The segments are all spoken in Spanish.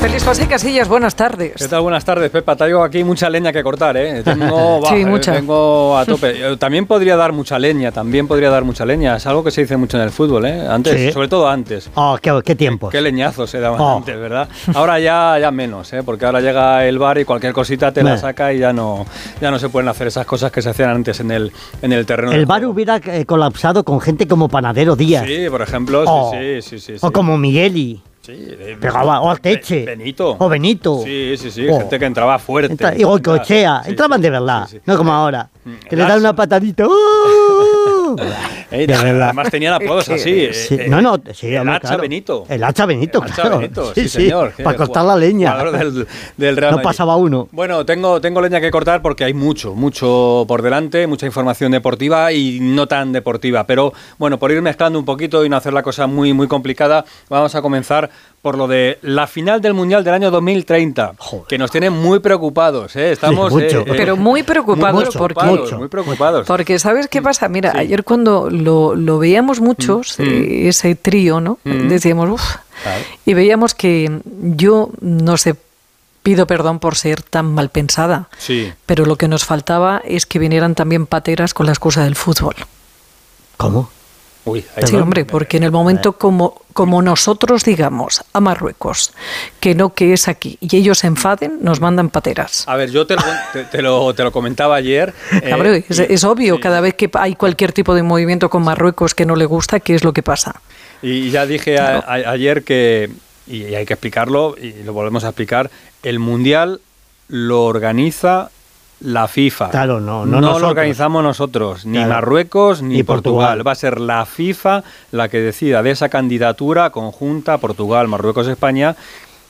Feliz José Casillas, buenas tardes. ¿Qué tal? Buenas tardes, Pepa. Traigo aquí mucha leña que cortar, ¿eh? Tengo, sí, mucha. Tengo a tope. También podría dar mucha leña, también podría dar mucha leña. Es algo que se dice mucho en el fútbol, ¿eh? Antes, Sí. sobre todo antes. Oh, qué, qué tiempos. Qué leñazos se daban Oh. antes, ¿verdad? Ahora ya, ya menos, ¿eh? Porque ahora llega el bar y cualquier cosita te la saca y ya no, ya no se pueden hacer esas cosas que se hacían antes en el, en el terreno. El bar hubiera eh, colapsado con gente como Panadero Díaz. Sí, por ejemplo, sí, Oh. sí, sí, sí, sí. O como Migueli. Sí, eh, Pegaba, o Teche. Be- Benito. O Benito. Sí, sí, sí, Oh. gente que entraba fuerte. Entra- y Goicoechea. Entraban de verdad. No como ahora. Que le dan una patadita. Eh, De verdad. Además tenían apodos así. eh, Sí, eh, no, no, sí, el hacha claro. Benito. El hacha Benito, El hacha claro. Benito, Sí, señor. para cortar la leña. Jugador Del, del Real No pasaba uno. Bueno, tengo, tengo leña que cortar porque hay mucho, mucho por delante, mucha información deportiva y no tan deportiva. Pero bueno, por ir mezclando un poquito y no hacer la cosa muy, muy complicada, vamos a comenzar por lo de la final del Mundial del año 2030, Joder. que nos tiene muy preocupados. ¿eh? Estamos Sí, mucho. Pero muy preocupados mucho, porque- preocupados, mucho. muy preocupados. Porque ¿sabes qué pasa? Mira, Sí. ayer cuando lo, lo veíamos muchos, Mm. eh, ese trío, ¿no? Mm. Decíamos, uff. Claro. Y veíamos que yo, no sé, pido perdón por ser tan mal pensada, Sí. pero lo que nos faltaba es que vinieran también pateras con la excusa del fútbol. ¿Cómo? Uy, Sí, hombre, porque en el momento como, como nosotros digamos a Marruecos que no, que es aquí, y ellos se enfaden, nos mandan pateras. A ver, yo te lo, te, te lo, te lo comentaba ayer. eh, es, es obvio, sí. cada vez que hay cualquier tipo de movimiento con Marruecos que no le gusta, ¿qué es lo que pasa? Y ya dije a- a- ayer que, y hay que explicarlo, y lo volvemos a explicar, el Mundial lo organiza la FIFA. Claro, no, no lo nosotros. organizamos nosotros, ni Claro. Marruecos ni, Ni Portugal. Portugal. Va a ser la FIFA la que decida de esa candidatura conjunta Portugal, Marruecos, España,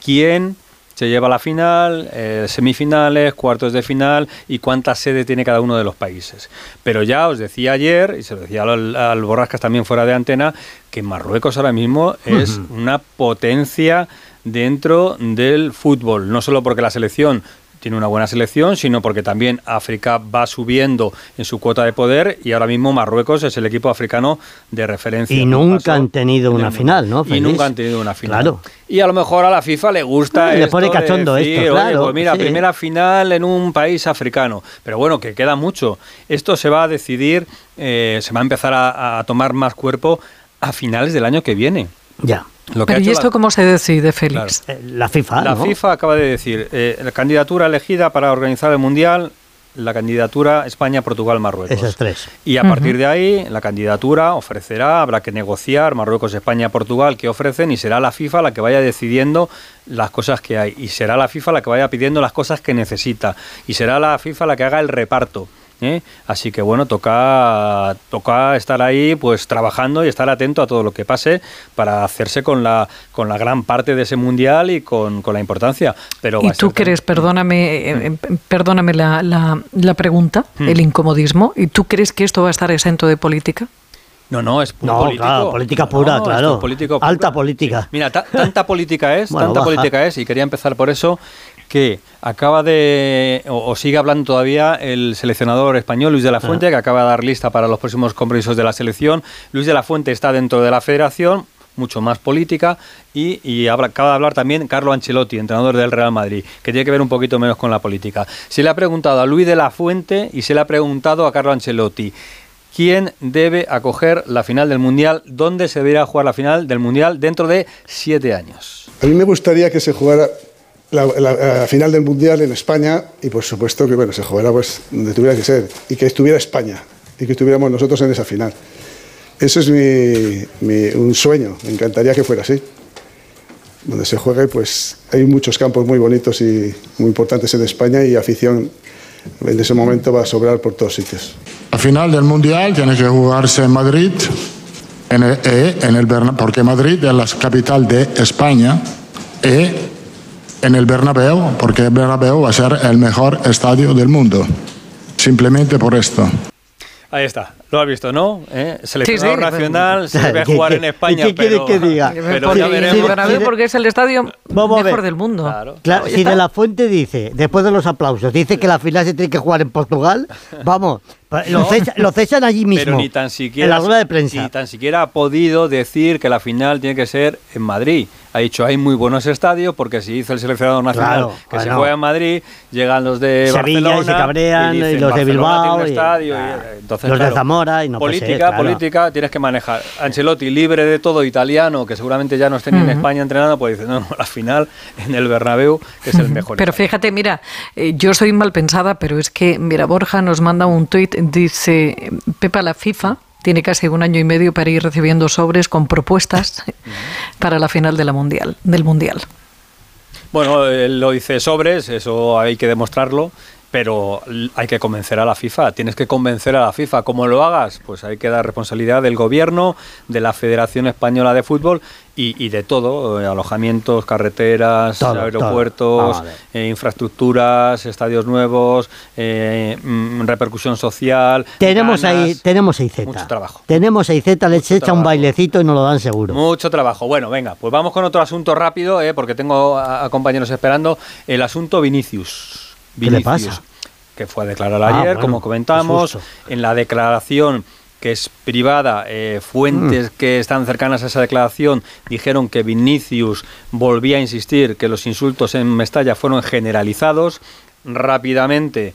quién se lleva a la final, eh, semifinales, cuartos de final y cuántas sedes tiene cada uno de los países. Pero ya os decía ayer, y se lo decía al, al Borrascas también fuera de antena, que Marruecos ahora mismo es una potencia dentro del fútbol, no solo porque la selección tiene una buena selección, sino porque también África va subiendo en su cuota de poder y ahora mismo Marruecos es el equipo africano de referencia. Y nunca han tenido una final, ¿no, Y nunca han tenido una final. Claro. Y a lo mejor a la FIFA le gusta Sí, le esto pone de cachondo decir, esto, "Oye, claro, pues mira, sí. primera final en un país africano. Pero bueno, que queda mucho. Esto se va a decidir, eh, se va a empezar a, a tomar más cuerpo a finales del año que viene. Ya. Lo que ha Pero ¿y esto la- cómo se decide, Félix? Eh, La FIFA, la ¿no? FIFA acaba de decir, eh, la candidatura elegida para organizar el Mundial, la candidatura España-Portugal-Marruecos. Esos tres. Y a partir de ahí, la candidatura ofrecerá, habrá que negociar Marruecos, España, Portugal, que ofrecen, y será la FIFA la que vaya decidiendo las cosas que hay. Y será la FIFA la que vaya pidiendo las cosas que necesita. Y será la FIFA la que haga el reparto. ¿Eh? Así que bueno, toca, toca estar ahí pues trabajando y estar atento a todo lo que pase para hacerse con la, con la gran parte de ese mundial y con, con la importancia. Pero ¿Y tú crees, perdóname, eh, eh, perdóname la, la- la pregunta, Hmm. el incomodismo, ¿y tú crees que esto va a estar exento de política? No, no, es No, político. claro, política pura, esto claro. es político Alta política. Sí. Mira, ta- tanta política es, Bueno, tanta baja. política es, y quería empezar por eso, que acaba de, o, o sigue hablando todavía el seleccionador español Luis de la Ah. Fuente, que acaba de dar lista para los próximos compromisos de la selección. Luis de la Fuente está dentro de la federación, mucho más política, y, y habla- acaba de hablar también Carlo Ancelotti, entrenador del Real Madrid, que tiene que ver un poquito menos con la política. Se le ha preguntado a Luis de la Fuente y se le ha preguntado a Carlo Ancelotti. ¿Quién debe acoger la final del Mundial? ¿Dónde se debería jugar la final del Mundial dentro de siete años? A mí me gustaría que se jugara la, la- la final del Mundial en España y por supuesto que bueno, se jugara pues donde tuviera que ser y que estuviera España y que estuviéramos nosotros en esa final. Eso es mi, mi- un sueño, me encantaría que fuera así. Donde se juegue, pues hay muchos campos muy bonitos y muy importantes en España y afición en ese momento va a sobrar por todos sitios. La final del Mundial tiene que jugarse en Madrid, en el, eh, en el porque Madrid es la capital de España, y en el Bernabéu, porque el Bernabéu va a ser el mejor estadio del mundo. Simplemente por esto. Ahí está. Lo has visto, ¿no? ¿Eh? Seleccionado Sí, sí. nacional, se debe ¿Qué- jugar qué- en España, qué quiere pero, que diga? pero Porque ya el veremos. Bernabéu Sí, porque es el estadio Vamos a mejor ver. del mundo. Claro. Si está. de la fuente dice, después de los aplausos, dice que la final se tiene que jugar en Portugal, vamos, lo, cesan, lo cesan allí mismo. Pero ni tan siquiera En la rueda de prensa. ni tan siquiera ha podido decir que la final tiene que ser en Madrid. Ha dicho hay muy buenos estadios porque si hizo el seleccionado nacional Claro, que se juega en Madrid, llegan los de Sevilla y Barcelona se cabrean, y dicen, los de "Barcelona Bilbao y- estadio", y, claro. entonces, Los de Zamora y no política, ser, claro. política tienes que manejar. Ancelotti libre de todo italiano que seguramente ya no esté ni en España entrenando, pues dice no, no, la final en el Bernabéu que es el mejor. Pero fíjate, mira, eh, yo soy mal pensada, pero es que, mira, Borja nos manda un tuit, dice, Pepa, la FIFA tiene casi un año y medio para ir recibiendo sobres con propuestas para la final de la mundial, del Mundial. Bueno, él lo dice sobres, eso hay que demostrarlo, pero hay que convencer a la FIFA. Tienes que convencer a la FIFA. ¿Cómo lo hagas? Pues hay que dar responsabilidad del gobierno, de la Federación Española de Fútbol y, y de todo: eh, alojamientos, carreteras, Todo, aeropuertos, Vamos a ver. eh, infraestructuras, estadios nuevos, eh, mm, repercusión social. Tenemos ganas. ahí, tenemos ahí Z. Mucho trabajo. Tenemos ahí Z, les echa un bailecito y nos lo dan seguro. Mucho trabajo. Bueno, venga, pues vamos con otro asunto rápido, eh, porque tengo a, a compañeros esperando. El asunto Vinicius. ¿Qué le Vinicius, pasa? Que fue a declarar Ah, ayer, bueno, como comentamos. En la declaración que es privada, eh, fuentes Mm. que están cercanas a esa declaración dijeron que Vinicius volvía a insistir que los insultos en Mestalla fueron generalizados. Rápidamente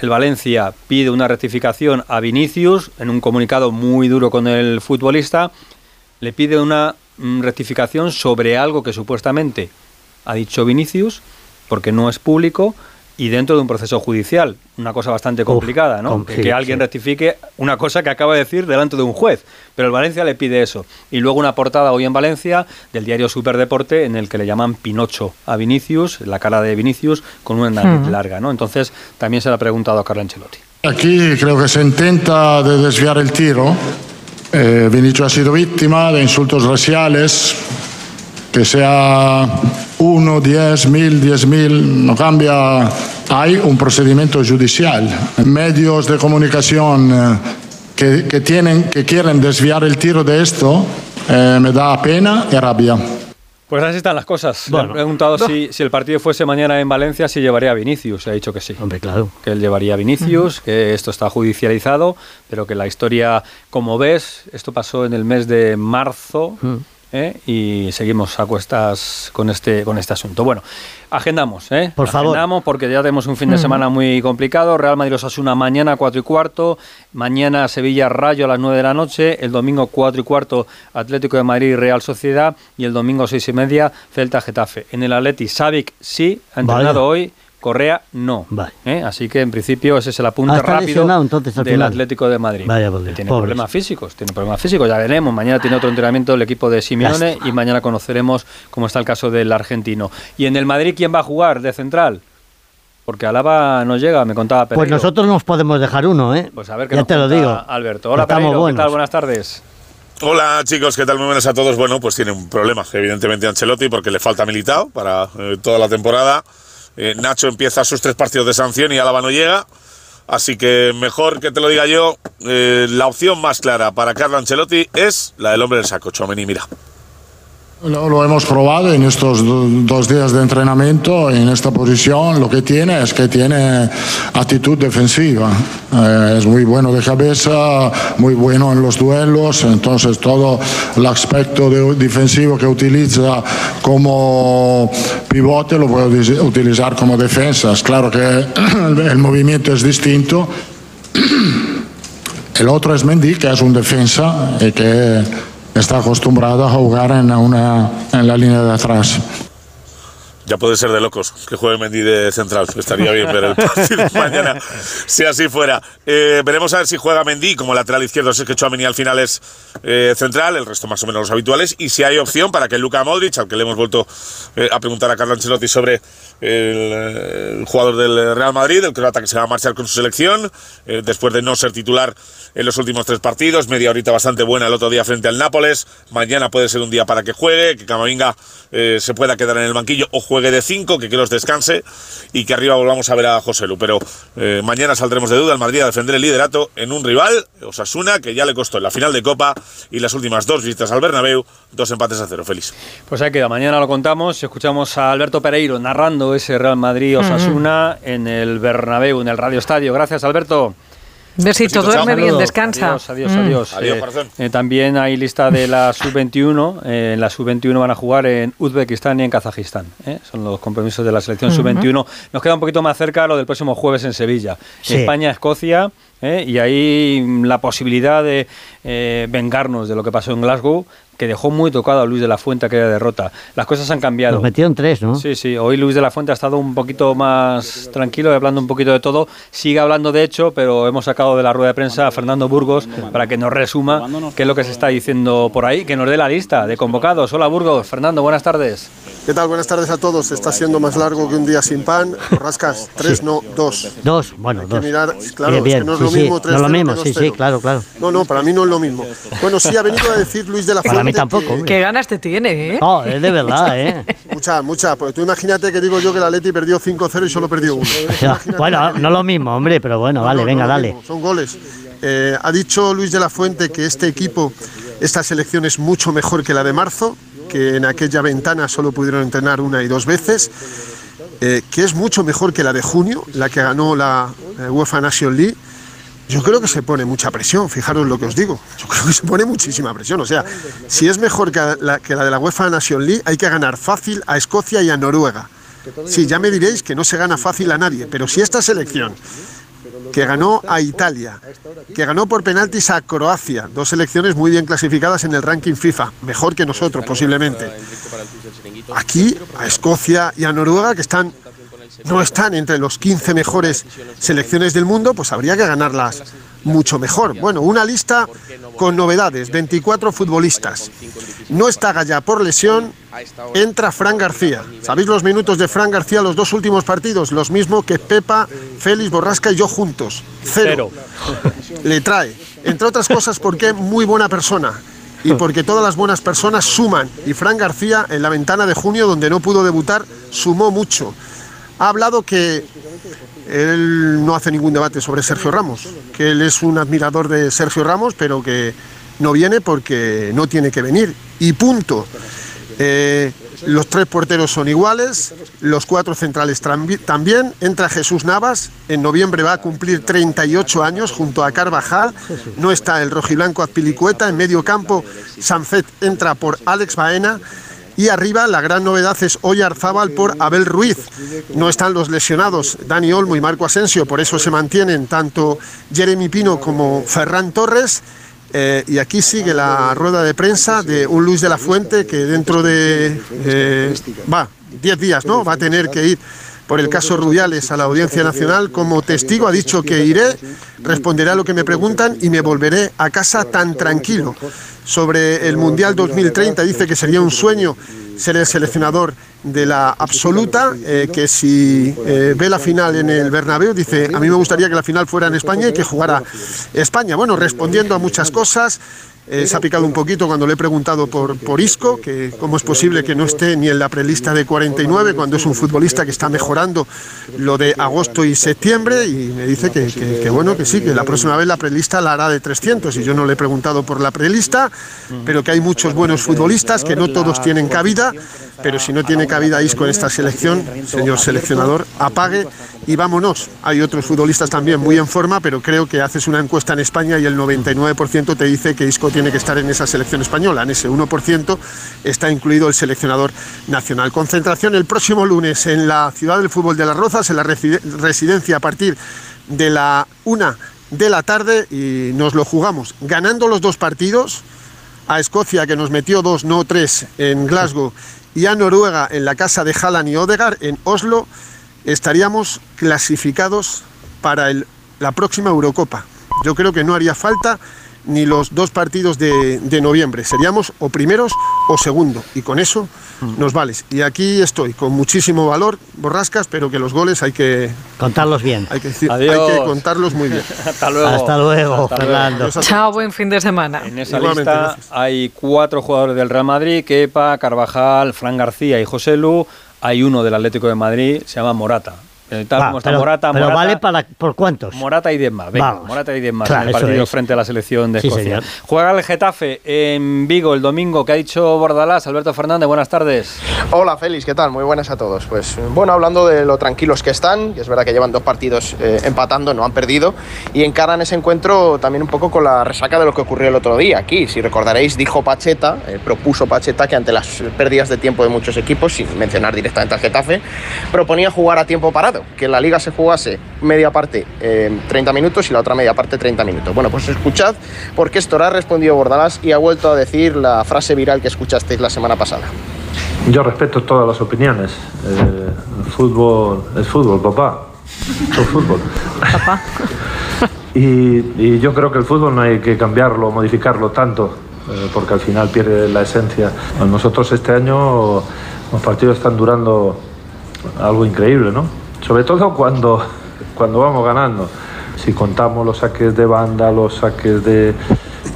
el Valencia pide una rectificación a Vinicius en un comunicado muy duro con el futbolista. Le pide una mm, rectificación sobre algo que supuestamente ha dicho Vinicius, porque no es público y dentro de un proceso judicial. Una cosa bastante complicada, ¿no? que, sí, que alguien sí. rectifique una cosa que acaba de decir delante de un juez. Pero el Valencia le pide eso. Y luego una portada hoy en Valencia del diario Superdeporte en el que le llaman Pinocho a Vinicius, la cara de Vinicius, con una nariz larga, ¿no? Entonces también se le ha preguntado a Carlo Ancelotti. Aquí creo que se intenta de desviar el tiro. Eh, Vinicius ha sido víctima de insultos raciales, que sea uno, diez mil, diez mil, no cambia. Hay un procedimiento judicial. Medios de comunicación eh, que, que tienen, que quieren desviar el tiro de esto, eh, me da pena y rabia. Pues así están las cosas. Le Bueno. han preguntado si, si el partido fuese mañana en Valencia, si llevaría a Vinicius. Ha dicho que sí. Hombre, claro. Que él llevaría a Vinicius, que esto está judicializado, pero que la historia, como ves, esto pasó en el mes de marzo. ¿Eh? Y seguimos a cuestas con este, con este asunto. Bueno, agendamos, ¿eh? Por favor. Agendamos porque ya tenemos un fin de semana muy complicado. Real Madrid Osasuna mañana 4 y cuarto, mañana Sevilla Rayo a las 9 de la noche, el domingo 4 y cuarto Atlético de Madrid Real Sociedad y el domingo 6 y media Celta Getafe. En el Atleti Savic sí, ha entrenado hoy. Correa no. Vale. ¿eh? Así que en principio ese es el apunte Ah, rápido lesionado, entonces, al del final. Atlético de Madrid. Vaya Dios, tiene pobres. problemas físicos, tiene problemas físicos, ya veremos. Mañana tiene otro entrenamiento el equipo de Simeone Lástima. y mañana conoceremos cómo está el caso del argentino. ¿Y en el Madrid quién va a jugar de central? Porque Alaba no llega, me contaba Pereiro. Pues nosotros nos podemos dejar uno, ¿eh? Pues a ver qué ya nos te lo digo. Alberto. Hola Pereiro, ¿qué buenos. tal? Buenas tardes. Hola chicos, ¿qué tal? Muy buenas a todos. Bueno, pues tiene un problema, evidentemente, Ancelotti, porque le falta militado para eh, toda la temporada. Eh, Nacho empieza sus tres partidos de sanción y Álava no llega. Así que mejor que te lo diga yo, eh, la opción más clara para Carlo Ancelotti es la del hombre del saco, Chomeni, mira. Lo, lo hemos probado en estos do- dos días de entrenamiento en esta posición. Lo que tiene es que tiene actitud defensiva. Eh, es muy bueno de cabeza, muy bueno en los duelos. Entonces todo el aspecto de- defensivo que utiliza como pivote lo puede uti- utilizar como defensa. Es claro que el, movimiento es distinto. El otro es Mendy, que es un defensa y que está acostumbrado a jugar en, una, en la línea de atrás. Ya puede ser de locos que juegue Mendy de central. Estaría bien ver el partido mañana, si así fuera. Eh, veremos a ver si juega Mendy como lateral izquierdo, si es que Chouameni al final es eh, central, el resto más o menos los habituales. Y si hay opción para que Luka Modric, al que le hemos vuelto eh, a preguntar a Carlo Ancelotti sobre el, el jugador del Real Madrid, el croata que se va a marchar con su selección, después de no ser titular en los últimos tres partidos, media horita bastante buena el otro día frente al Nápoles, mañana puede ser un día para que juegue, que Camavinga se pueda quedar en el banquillo o juegue de 5, que los descanse y que arriba volvamos a ver a José Lu. Pero eh, mañana saldremos de duda el Madrid a defender el liderato en un rival, Osasuna, que ya le costó en la final de Copa y las últimas dos visitas al Bernabéu, dos empates a cero. Feliz. Pues ahí queda, mañana lo contamos. Escuchamos a Alberto Pereiro narrando ese Real Madrid-Osasuna en el Bernabéu, en el Radio Estadio. Gracias, Alberto. Besito, duerme bien, descansa. Adiós, adiós, adiós. Adiós, Eh, eh, también hay lista de la sub-21. Eh, en la sub-21 van a jugar en Uzbekistán y en Kazajistán. ¿eh? Son los compromisos de la selección sub-21. Nos queda un poquito más cerca lo del próximo jueves en Sevilla. Sí. España-Escocia. ¿eh? Y ahí mm, la posibilidad de eh, vengarnos de lo que pasó en Glasgow, que dejó muy tocado a Luis de la Fuente aquella derrota. Las cosas han cambiado. Nos metieron tres, ¿no? Sí, sí. Hoy Luis de la Fuente ha estado un poquito más tranquilo, hablando un poquito de todo. Sigue hablando de hecho, pero hemos sacado de la rueda de prensa a Fernando Burgos para que nos resuma qué es lo que se está diciendo por ahí, que nos dé la lista de convocados. Hola Burgos. Fernando, buenas tardes. ¿Qué tal? Buenas tardes a todos. Está siendo más largo que un día sin pan. Rascas, tres, no, dos. Dos, bueno, Hay que dos. mirar, claro, Bien, bien, es que no es sí, lo sí, mismo no 3 es lo mismo, sí, sí, claro, claro. No, no, para mí no es lo mismo. Bueno, sí, ha venido a decir Luis de la Fuente. Para mí tampoco, hombre. Qué ganas te tiene, ¿eh? No, es de verdad, ¿eh? Mucha, mucha. Porque tú imagínate que digo yo que la Leti perdió 5-0 y solo perdió 1. bueno, no lo mismo, hombre, pero bueno, vale, venga, dale. Son goles. Eh, ha dicho Luis de la Fuente que este equipo, esta selección es mucho mejor que la de marzo, que en aquella ventana solo pudieron entrenar una y dos veces, eh, que es mucho mejor que la de junio, la que ganó la eh, UEFA Nation League. Yo creo que se pone mucha presión, fijaros lo que os digo. Yo creo que se pone muchísima presión. O sea, si es mejor que la, que la de la UEFA Nation League, hay que ganar fácil a Escocia y a Noruega. Sí, ya me diréis que no se gana fácil a nadie, pero si esta selección que ganó a Italia, que ganó por penaltis a Croacia, dos selecciones muy bien clasificadas en el ranking FIFA, mejor que nosotros posiblemente. Aquí a Escocia y a Noruega, que están no están entre los 15 mejores selecciones del mundo, pues habría que ganarlas mucho mejor. Bueno, una lista con novedades, 24 futbolistas. No está Gallá por lesión, entra Fran García. ¿Sabéis los minutos de Fran García los dos últimos partidos? Los mismos que Pepa, Félix, Borrasca y yo juntos. Cero. Le trae, entre otras cosas porque es muy buena persona y porque todas las buenas personas suman. Y Fran García en la ventana de junio, donde no pudo debutar, sumó mucho. Ha hablado que él no hace ningún debate sobre Sergio Ramos, que él es un admirador de Sergio Ramos, pero que no viene porque no tiene que venir. Y punto. Eh, los tres porteros son iguales, los cuatro centrales también. Entra Jesús Navas, en noviembre va a cumplir 38 años junto a Carvajal. No está el rojiblanco Azpilicueta. En medio campo, Sanfet entra por Alex Baena. Y arriba la gran novedad es Oyarzábal por Abel Ruiz. No están los lesionados Dani Olmo y Marco Asensio, por eso se mantienen tanto Jeremy Pino como Ferran Torres. Eh, y aquí sigue la rueda de prensa de un Luis de la Fuente que dentro de eh, va 10 días no va a tener que ir por el caso Rubiales a la Audiencia Nacional como testigo. Ha dicho que iré, responderé a lo que me preguntan y me volveré a casa tan tranquilo. Sobre el Mundial 2030 dice que sería un sueño ser el seleccionador de la absoluta, eh, que si eh, ve la final en el Bernabéu, dice, a mí me gustaría que la final fuera en España y que jugara España. Bueno, respondiendo a muchas cosas, eh, se ha picado un poquito cuando le he preguntado por, por Isco, que cómo es posible que no esté ni en la prelista de 49, cuando es un futbolista que está mejorando lo de agosto y septiembre, y me dice que, que- que bueno, que sí, que la próxima vez la prelista la hará de 300, y yo no le he preguntado por la prelista, pero que hay muchos buenos futbolistas, que no todos tienen cabida, pero si no tiene cabida Isco en esta selección, señor seleccionador, apague y vámonos. Hay otros futbolistas también muy en forma, pero creo que haces una encuesta en España y el 99% te dice que Isco tiene que estar en esa selección española. En ese 1% está incluido el seleccionador nacional. Concentración el próximo lunes en la ciudad del fútbol de Las Rozas, en la reside- residencia a partir de la una de la tarde y nos lo jugamos. Ganando los dos partidos, a Escocia que nos metió dos, no tres en Glasgow y a Noruega en la casa de Haaland y Odegaard en Oslo, estaríamos clasificados para el- la próxima Eurocopa. Yo creo que no haría falta ni los dos partidos de, de noviembre. Seríamos o primeros o segundo. Y con eso nos vales. Y aquí estoy, con muchísimo valor, borrascas, pero que los goles hay que, Contarlos bien. hay que, decir- Adiós. hay que contarlos muy bien. Hasta luego. Hasta luego, Hasta Fernando. Chao, buen fin de semana. En esa Igualmente, lista gracias. hay cuatro jugadores del Real Madrid, Kepa, Carvajal, Fran García y José Lu. hay uno del Atlético de Madrid, se llama Morata. Eh, tal Va, como está pero, Morata, pero Morata, vale para por cuántos. Morata y 10 más. Venga, Vamos. Morata y 10 más Claro, en el partido es. frente a la selección de Sí, Escocia. señor. Juega el Getafe en Vigo el domingo. ¿Qué ha dicho Bordalás? Alberto Fernández, buenas tardes. Hola Félix, ¿qué tal? Muy buenas a todos. Pues bueno, hablando de lo tranquilos que están, y es verdad que llevan dos partidos eh, empatando, no han perdido, y encaran ese encuentro también un poco con la resaca de lo que ocurrió el otro día. Aquí, si recordaréis, dijo Pacheta, eh, propuso Pacheta que ante las pérdidas de tiempo de muchos equipos, sin mencionar directamente al Getafe, proponía jugar a tiempo parado, que en la liga se jugase media parte eh, 30 minutos y la otra media parte 30 minutos. Bueno, pues escuchad porque esto ha respondido Bordalás y ha vuelto a decir la frase viral que escuchasteis la semana pasada. Yo respeto todas las opiniones. Eh, el fútbol es fútbol, papá. Es fútbol. Papá. Y, y yo creo que el fútbol no hay que cambiarlo, modificarlo tanto, eh, porque al final pierde la esencia. Nosotros este año los partidos están durando algo increíble, ¿no? Sobre todo cuando, cuando vamos ganando. Si contamos los saques de banda, los saques de,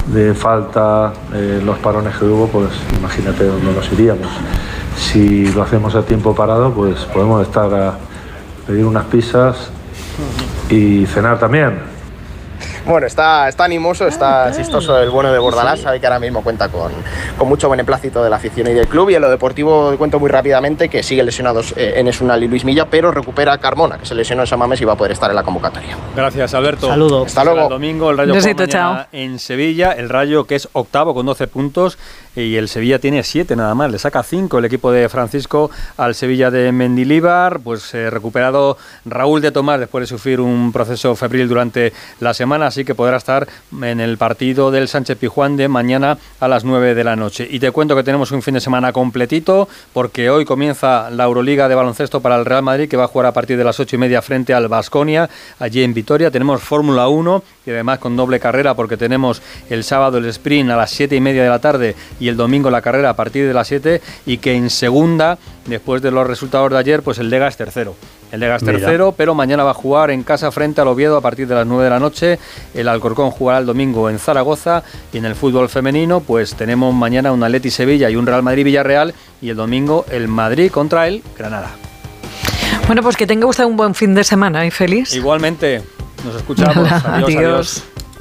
de falta, eh, los parones que hubo, pues imagínate dónde nos iríamos. Si lo hacemos a tiempo parado, pues podemos estar a pedir unas pizzas y cenar también. Bueno, está, está animoso, está chistoso el bueno de Bordalás, sabe que ahora mismo cuenta con, con mucho beneplácito de la afición y del club. Y en lo deportivo cuento muy rápidamente que sigue lesionados eh, Enes Unal y Luis Milla, pero recupera a Carmona, que se lesionó en Samames y va a poder estar en la convocatoria. Gracias, Alberto. Saludos. Hasta luego. El domingo el Rayo Besito, chao. en Sevilla. El Rayo que es octavo con 12 puntos y el Sevilla tiene 7 nada más. Le saca 5 el equipo de Francisco al Sevilla de Mendilíbar. Pues eh, recuperado Raúl de Tomás después de sufrir un proceso febril durante la semana, así que podrá estar en el partido del Sánchez Pijuán de mañana a las 9 de la noche. Y te cuento que tenemos un fin de semana completito porque hoy comienza la Euroliga de baloncesto para el Real Madrid que va a jugar a partir de las 8 y media frente al Basconia allí en Vitoria. Tenemos Fórmula 1 y además con doble carrera porque tenemos el sábado el sprint a las 7 y media de la tarde y el domingo la carrera a partir de las 7 y que en segunda, después de los resultados de ayer, pues el Lega es tercero. El Lega es Mira. tercero, pero mañana va a jugar en casa frente al Oviedo a partir de las 9 de la noche. El Alcorcón jugará el domingo en Zaragoza y en el fútbol femenino pues tenemos mañana un Atleti Sevilla y un Real Madrid Villarreal y el domingo el Madrid contra el Granada. Bueno, pues que tenga usted un buen fin de semana y feliz. Igualmente, nos escuchamos. Adiós. adiós. adiós.